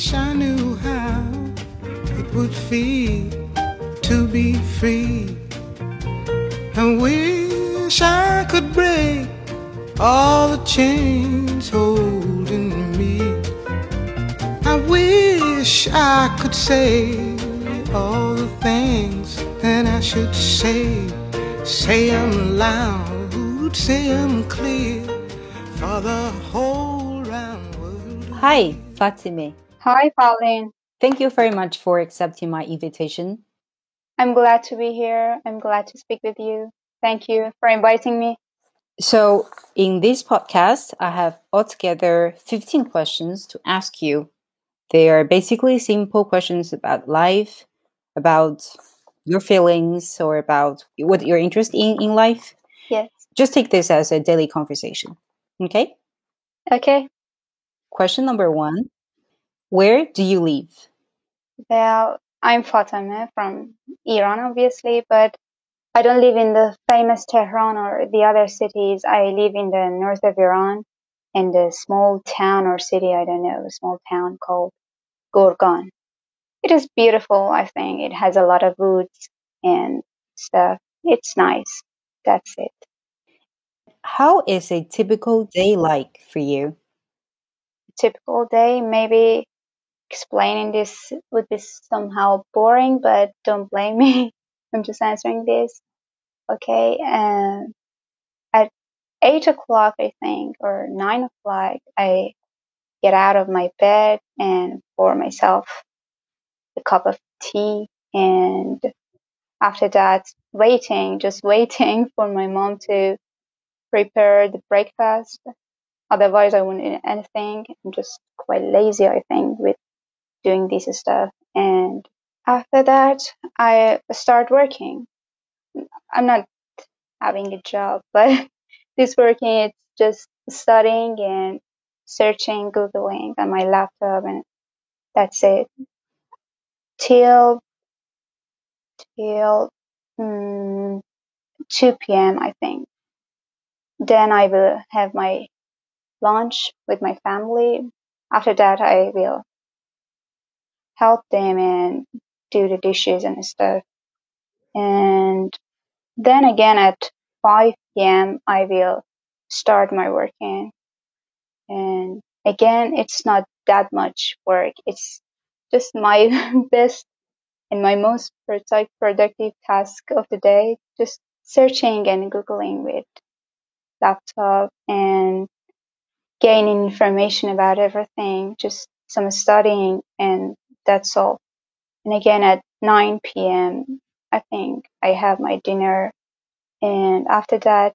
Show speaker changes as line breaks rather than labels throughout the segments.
wish I knew how it would feel to be free. I wish I could break all the chains holding me. I wish I could say all the things that I should say. Say them loud, say them clear for the whole round world.
Hi, Fatime.
Hi, Pauline.
Thank you very much for accepting my invitation.
I'm glad to be here. I'm glad to speak with you. Thank you for inviting me.
So, in this podcast, I have altogether 15 questions to ask you. They are basically simple questions about life, about your feelings, or about what you're interested in in life.
Yes.
Just take this as a daily conversation. Okay?
Okay.
Question number one Where do you live?
Well, I'm Fatime from Iran, obviously, but I don't live in the famous Tehran or the other cities. I live in the north of Iran in the small town or city, I don't know, a small town called Gorgan. It is beautiful, I think. It has a lot of woods and stuff. It's nice. That's it.
How is a typical day like for you?
A Typical day, maybe explaining this would be somehow boring, but don't blame me. I'm just answering this. Okay. And at eight o'clock, I think, or nine o'clock, I get out of my bed and pour myself a cup of tea. And after that, waiting, just waiting for my mom to prepare the breakfast. Otherwise, I wouldn't eat anything. I'm just quite lazy, I think, with doing this stuff. And after that, I start working. I'm not having a job, but this working, it's just studying and searching, Googling on my laptop, and that's it. Till, till mm, 2 p.m., I think. Then I will have my lunch with my family. After that, I will help them and do the dishes and stuff. And then again at 5 p.m. I will start my working. And again, it's not that much work. It's just my best and my most productive task of the day. Just searching and Googling with laptop and gaining information about everything. Just some studying and that's all. And again at 9 p.m. I think I have my dinner, and after that,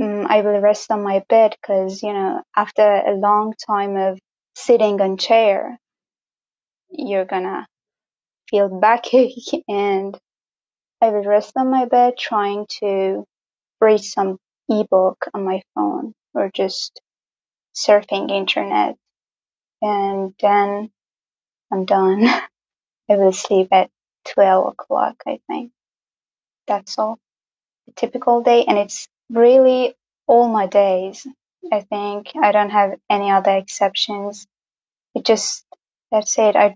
um, I will rest on my bed because you know after a long time of sitting on chair, you're gonna feel backache, and I will rest on my bed trying to read some ebook on my phone or just surfing internet, and then I'm done. I will sleep at 12 o'clock, I think. That's all. A typical day, and it's really all my days. I think I don't have any other exceptions. It just, that's it. I,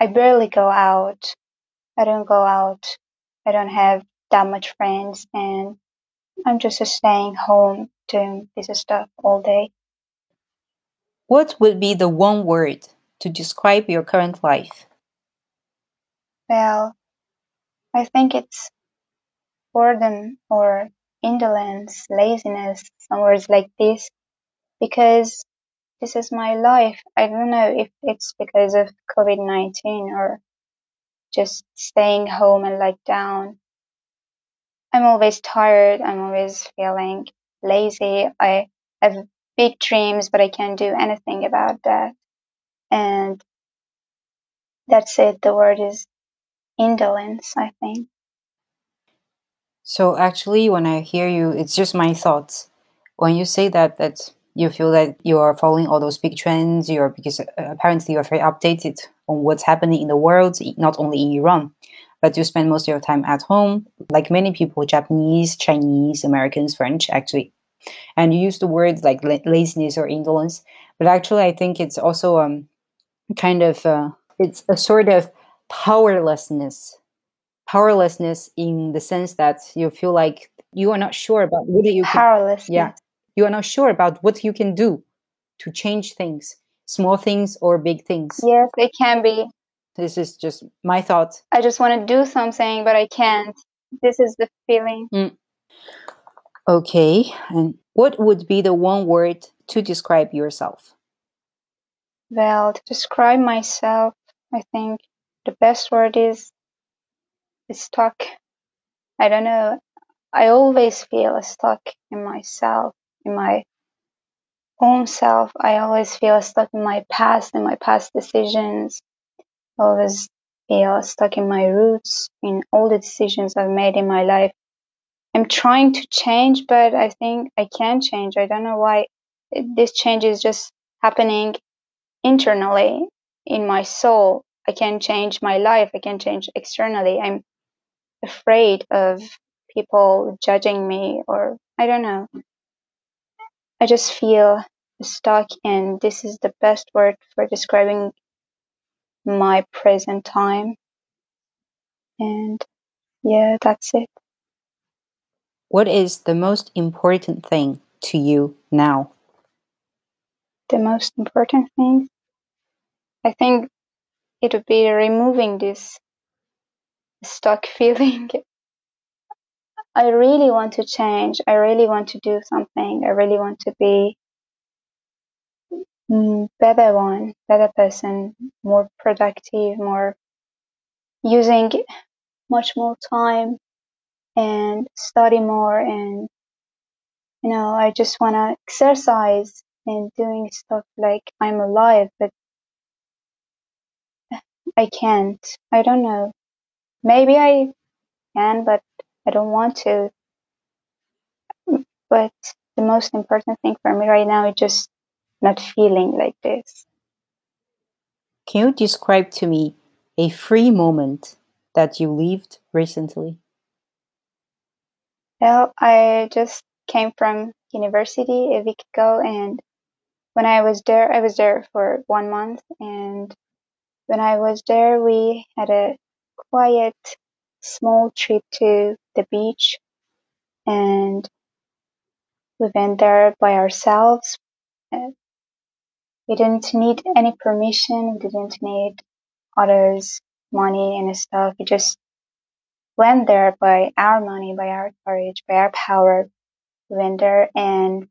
I barely go out. I don't go out. I don't have that much friends, and I'm just staying home doing this stuff all day.
What would be the one word to describe your current life?
Well, I think it's boredom or indolence, laziness, some words like this, because this is my life. I don't know if it's because of COVID 19 or just staying home and like down. I'm always tired. I'm always feeling lazy. I have big dreams, but I can't do anything about that. And that's it. The word is indolence, I think.
So actually, when I hear you, it's just my thoughts. When you say that, that you feel that you are following all those big trends, you're because uh, apparently you're very updated on what's happening in the world, not only in Iran, but you spend most of your time at home, like many people, Japanese, Chinese, Americans, French, actually. And you use the words like laziness or indolence, but actually, I think it's also um, kind of uh, it's a sort of powerlessness powerlessness in the sense that you feel like you are not sure about what you can yeah you are not sure about what you can do to change things small things or big things
Yes, it can be.
this is just my thought
I just want to do something, but I can't. This is the feeling.
okay and what would be the one word to describe yourself
Well, to describe myself, I think the best word is, stuck. I don't know. I always feel stuck in myself, in my own self. I always feel stuck in my past, in my past decisions. I always feel stuck in my roots, in all the decisions I've made in my life. I'm trying to change, but I think I can't change. I don't know why this change is just happening internally in my soul. I can change my life. I can change externally. I'm afraid of people judging me or I don't know. I just feel stuck and this is the best word for describing my present time. And yeah, that's it.
what is the most important thing to you now
The most important thing, I think it would be removing this stuck feeling. I really want to change. I really want to do something. I really want to be mm, better one, better person, more productive, more using much more time and study more and you know, I just want to exercise and doing stuff like I'm alive, but I can't. I don't know. Maybe I can, but I don't want to. But the most important thing for me right now is just not feeling like this.
can you describe to me a free moment that you lived recently
Well, I just came from university a week ago, and when I was there, I was there for one month. And when I was there, we had a quiet, small trip to the beach, and we went there by ourselves. We didn't need any permission. We didn't need others' money and stuff. We just went there by our money, by our courage, by our power. We went there and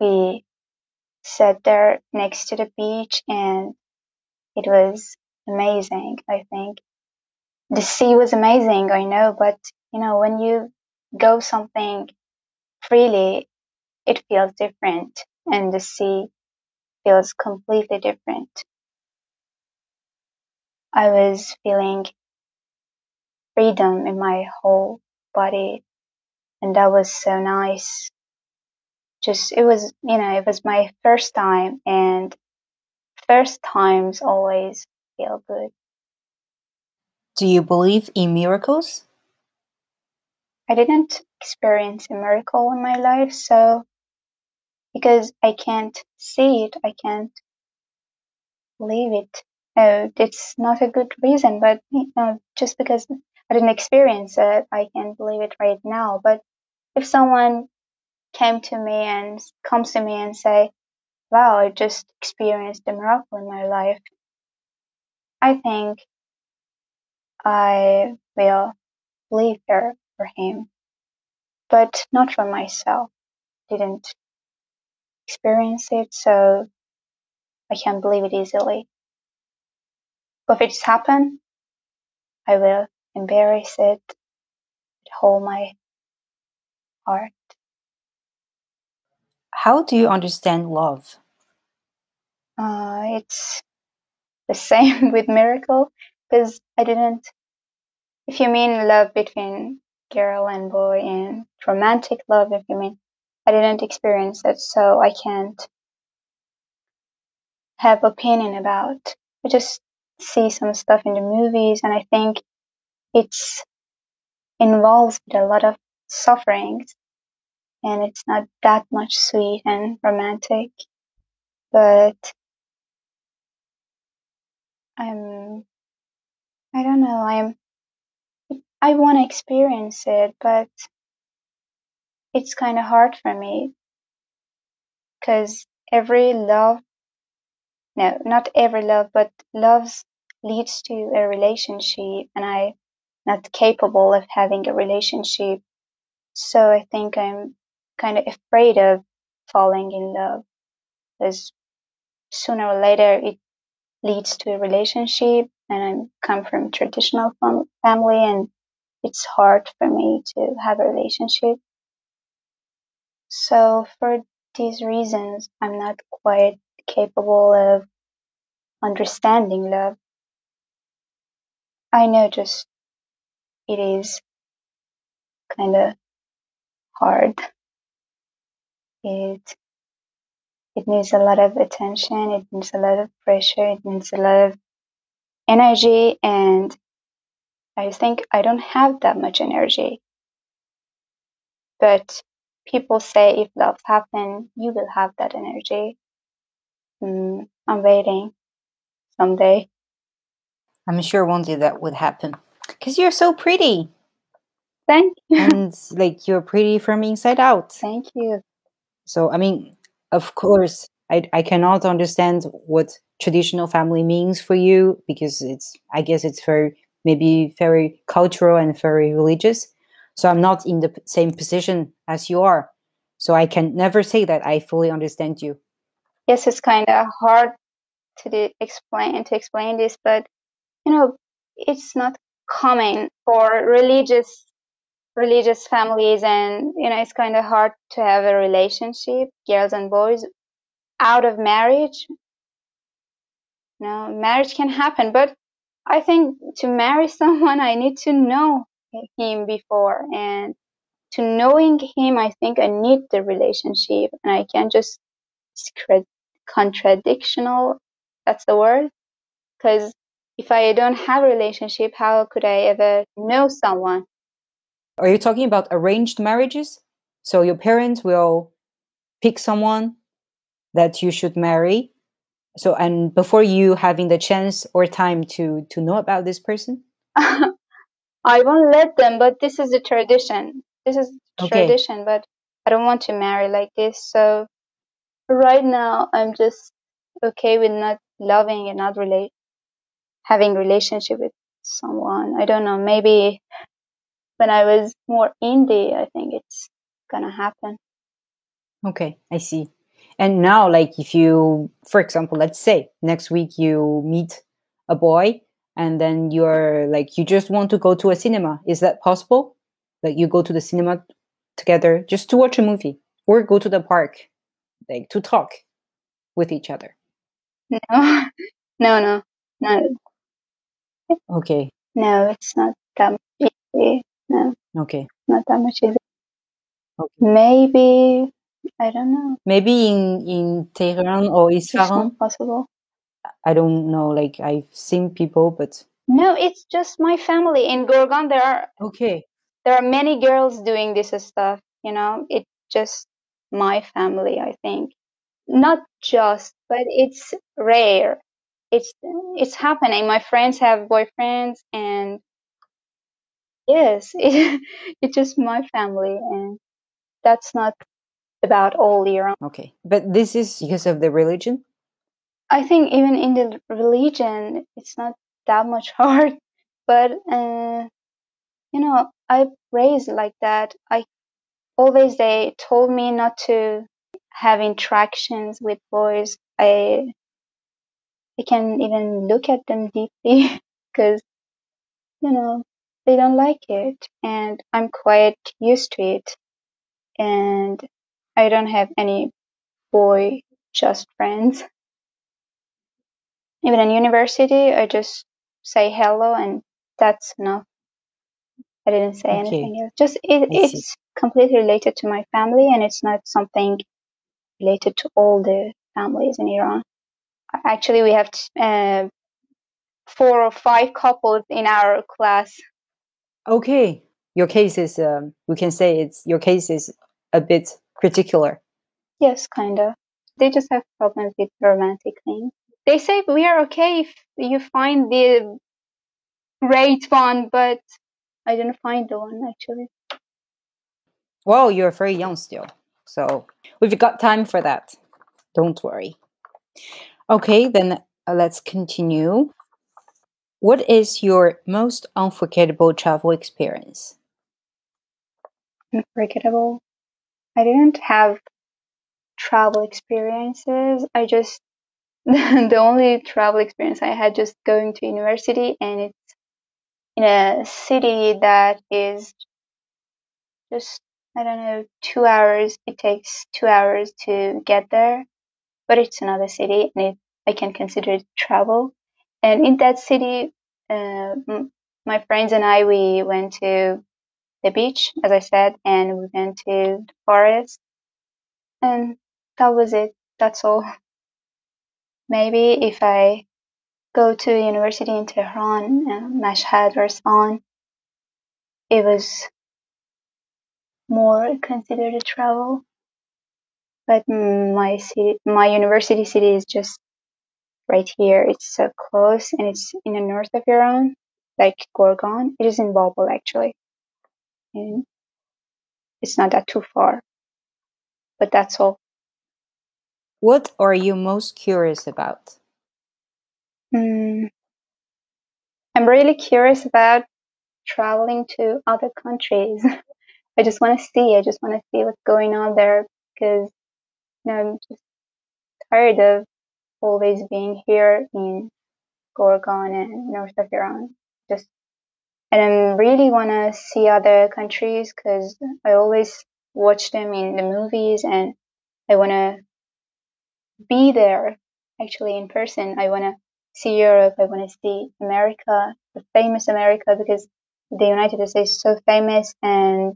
we sat there next to the beach and it was amazing, I think. The sea was amazing, I know, but you know, when you go something freely, it feels different and the sea feels completely different. I was feeling freedom in my whole body and that was so nice. Just, it was, you know, it was my first time and first times always feel good.
do you believe in miracles
I didn't experience a miracle in my life, so because I can't see it, I can't believe it. No, it's not a good reason, but you know, just because I didn't experience it, I can't believe it right now. But if someone came to me and comes to me and say, "Wow, I just experienced a miracle in my life," I think I will believe her for him, but not for myself. Didn't experience it, so I can't believe it easily. But if it's happened, I will embrace it with all my heart.
How do you understand love
Uh, it's the same with miracle because I didn't. If you mean love between girl and boy and romantic love, if you mean, I didn't experience it, so I can't have opinion about. I just see some stuff in the movies, and I think it's involves a lot of sufferings, and it's not that much sweet and romantic. But I'm I don't know. I'm I want to experience it, but it's kind of hard for me because every love, no, not every love, but loves leads to a relationship, and I'm not capable of having a relationship. So I think I'm kind of afraid of falling in love because sooner or later it leads to a relationship, and I come from traditional fam- family, and it's hard for me to have a relationship. So for these reasons, I'm not quite capable of understanding love. I know just it is kind of hard. It it needs a lot of attention. It needs a lot of pressure. It needs a lot of energy, and I think I don't have that much energy. But people say if love happens, you will have that energy. Mm, I'm waiting someday.
I'm sure one day that would happen because you're so pretty
Thank you.
and like you're pretty from inside out.
Thank you.
So, I mean, of course, I, I cannot understand what traditional family means for you because it's, I guess it's very, maybe very cultural and very religious. So I'm not in the same position as you are. So I can never say that I fully understand you.
yes, it's kind of hard to de- explain to explain this, but you know, it's not common for religious religious families, and you know, it's kind of hard to have a relationship, girls and boys, out of marriage. You know, marriage can happen, but I think to marry someone, I need to know him before, and to knowing him, I think I need the relationship, and I can't just contradictional. That's the word. Because if I don't have a relationship, how could I ever know someone?
Are you talking about arranged marriages? So your parents will pick someone that you should marry. So and before you having the chance or time to to know about this person?
I won't let them, but this is a tradition. This is
Okay.
tradition, but I don't want to marry like this. So right now, I'm just okay with not loving and not relate having relationship with someone. I don't know. Maybe when I was more indie, I think it's gonna happen.
Okay, I see. And now, like, if you, for example, let's say next week you meet a boy and then you're like, you just want to go to a cinema. Is that possible? Like, you go to the cinema together just to watch a movie or go to the park, like, to talk with each other.
No, no, no, no,
Okay,
no. It's not that easy. No,
okay.
not that much easy.
Okay.
Maybe I don't know.
Maybe in, in Tehran or
It's not
Isfahan,
possible.
I don't know, like, I've seen people, but
No, it's just my family in Gorgan. There are
okay,
there are many girls doing this stuff. You know, it's just my family. I think not just, but it's rare. It's it's happening. My friends have boyfriends, and yes, it, it's just my family, and that's not about all Iran.
okay. But this is because of the religion?
I think even in the religion, it's not that much hard, but uh, you know, I raised like that. I always they told me not to have interactions with boys. I I can't even look at them deeply because you know they don't like it, and I'm quite used to it, and I don't have any boy just friends. Even in university, I just say hello, and that's enough. I didn't say
Okay.
anything else. Just it, it's completely related to my family, and it's not something related to all the families in Iran. Actually, we have uh, four or five couples in our class.
Okay, your case is, um, we can say it's your case is a bit particular.
Yes, kind of. They just have problems with romantic things. they say we are okay if you find the great one, but I didn't find the one actually.
Well, you're very young still, so we've got time for that. Don't worry. Okay, then uh, let's continue. What is your most unforgettable travel experience?
Unforgettable. I didn't have travel experiences. I just the only travel experience I had just going to university and it's in a city that is just I don't know two hours. It takes two hours to get there, but it's another city and it, I can consider it travel. And in that city, uh, my friends and I we went to the beach, as I said, and we went to the forest, and that was it. That's all. Maybe if I go to university in Tehran, uh, Mashhad or Isfahan, it was more considered a travel. But my city, my university city is just right here. It's so close, and it's in the north of Iran, like Gorgan. It is in Babol actually, and it's not that too far. But that's all.
What are you most curious about?
Mm, I'm really curious about traveling to other countries. I just want to see. I just want to see what's going on there because you know, I'm just tired of always being here in Gorgan and north of Iran. Just and I really want to see other countries because I always watch them in the movies and I want to be there actually in person. I want to see Europe. I want to see America, the famous America, because the United States is so famous and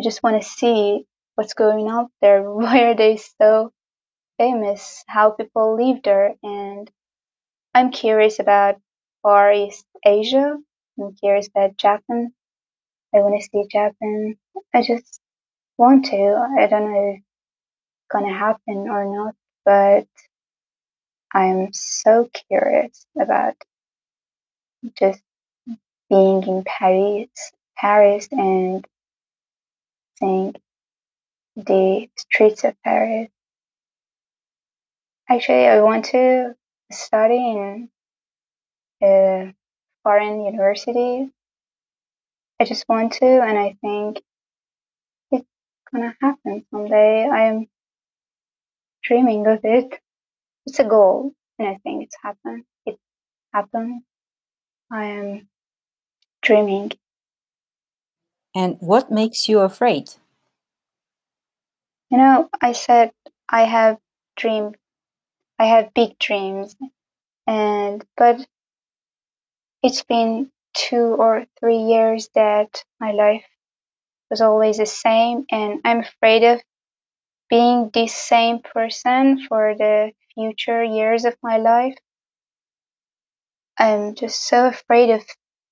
I just want to see what's going on there. Why are they so famous? How people live there? And I'm curious about Far East Asia. I'm curious about Japan. I want to see Japan. I just want to. I don't know if it's gonna happen or not, but I'm so curious about just being in Paris, Paris, and seeing the streets of Paris. Actually, I want to study in a foreign university. I just want to, and I think it's gonna happen someday. I'm dreaming of it. It's a goal, and I think it's happened. It happened. I am dreaming.
And what makes you afraid?
You know, I said I have dream. I have big dreams, and but it's been two or three years that my life was always the same, and I'm afraid of being this same person for the future years of my life. I'm just so afraid of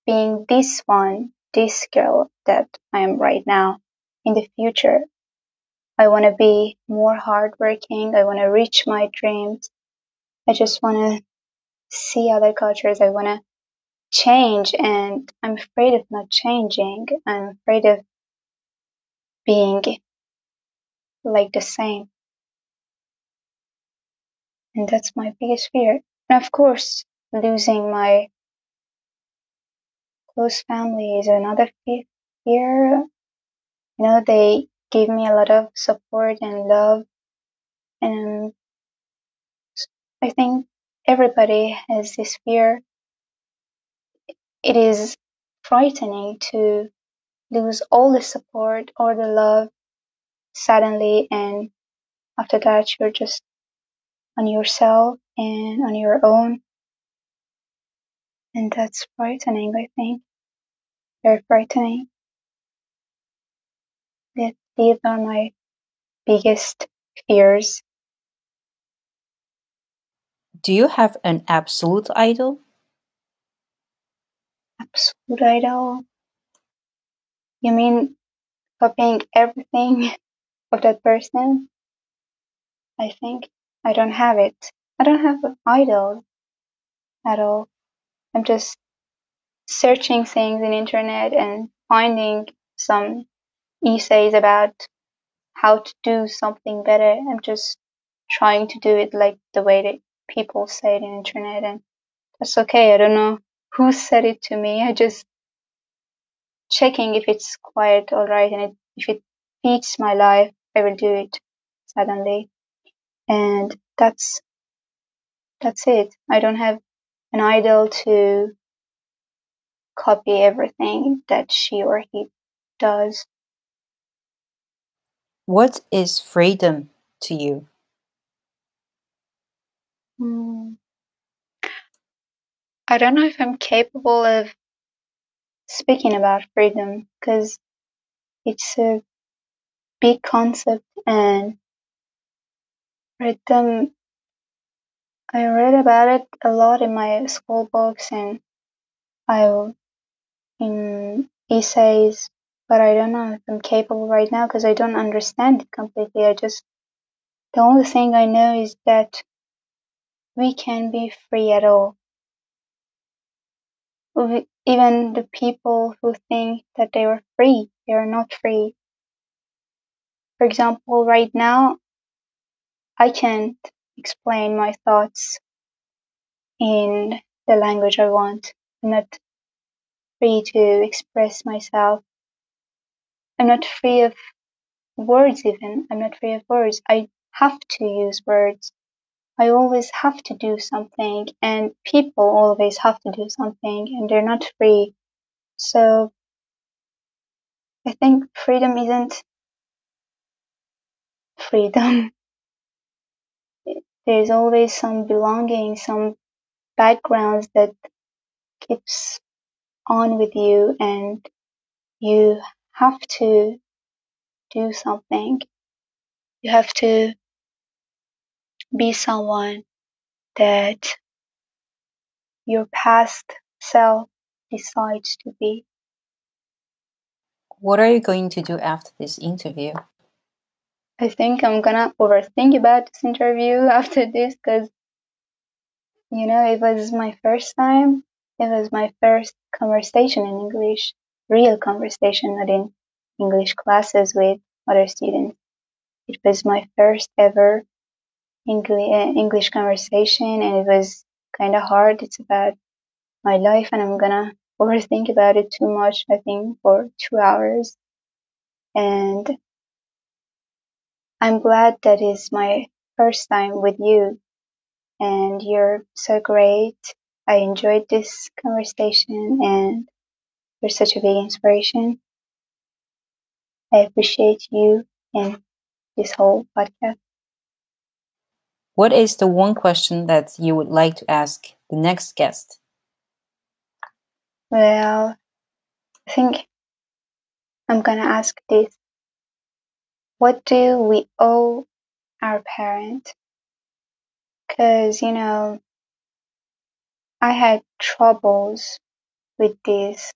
being this one, this girl that I am right now in the future. I want to be more hardworking. I want to reach my dreams. I just want to see other cultures. I want to change, and I'm afraid of not changing. I'm afraid of being like the same. And that's my biggest fear. And of course, losing my close family is another fear. You know, they gave me a lot of support and love. And I think everybody has this fear. It is frightening to lose all the support or the love suddenly, and after that, you're just on yourself and on your own. And that's frightening, I think. Very frightening. These are my biggest fears.
Do you have an absolute idol?
Absolute idol. You mean copying everything of that person? I think I don't have it. I don't have an idol at all. I'm just searching things in internet and finding some essays about how to do something better. I'm just trying to do it like the way that people say it in internet and that's okay. I don't know who said it to me. I just checking if it's quite alright and it, if it fits my life, I will do it suddenly. And that's that's it. I don't have an idol to copy everything that she or he does.
What is freedom to you?
I don't know if I'm capable of speaking about freedom because it's a big concept and freedom I read about it a lot in my school books and I in essays, but I don't know if I'm capable right now because I don't understand it completely. I just the only thing I know is that we can be free at all. Even the people who think that they are free, they are not free. For example, right now, I can't explain my thoughts in the language I want. I'm not free to express myself. I'm not free of words even. I'm not free of words. I have to use words. I always have to do something and people always have to do something and they're not free. So I think freedom isn't freedom. There's always some belonging, some backgrounds that keeps on with you and you have to do something. You have to be someone that your past self decides to be.
What are you going to do after this interview?
I think I'm gonna overthink about this interview after this because, you know, it was my first time. It was my first conversation in English, real conversation, not in English classes with other students. It was my first ever Uh, English conversation and it was kind of hard. It's about my life and I'm gonna overthink about it too much, I think, for two hours. And I'm glad that is my first time with you and you're so great. I enjoyed this conversation and you're such a big inspiration. I appreciate you and this whole podcast.
What is the one question that you would like to ask the next guest?
Well, I think I'm gonna ask this. What do we owe our parents? Because, you know, I had troubles with this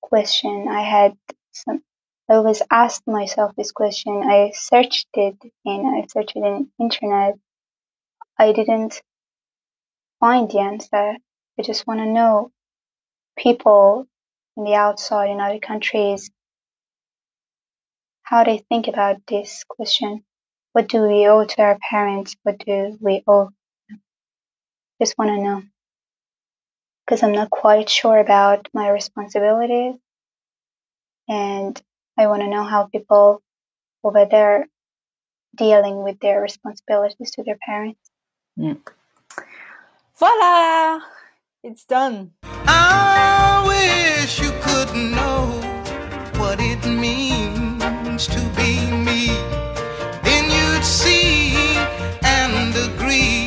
question. I had some, I always asked myself this question. I searched it and I searched it in internet I didn't find the answer. I just want to know people in the outside in other countries how they think about this question. What do we owe to our parents? What do we owe? Just want to know because I'm not quite sure about my responsibilities and I want to know how people over there dealing with their responsibilities to their parents.
Voila! It's done.
I wish you could know what it means to be me. Then you'd see and agree.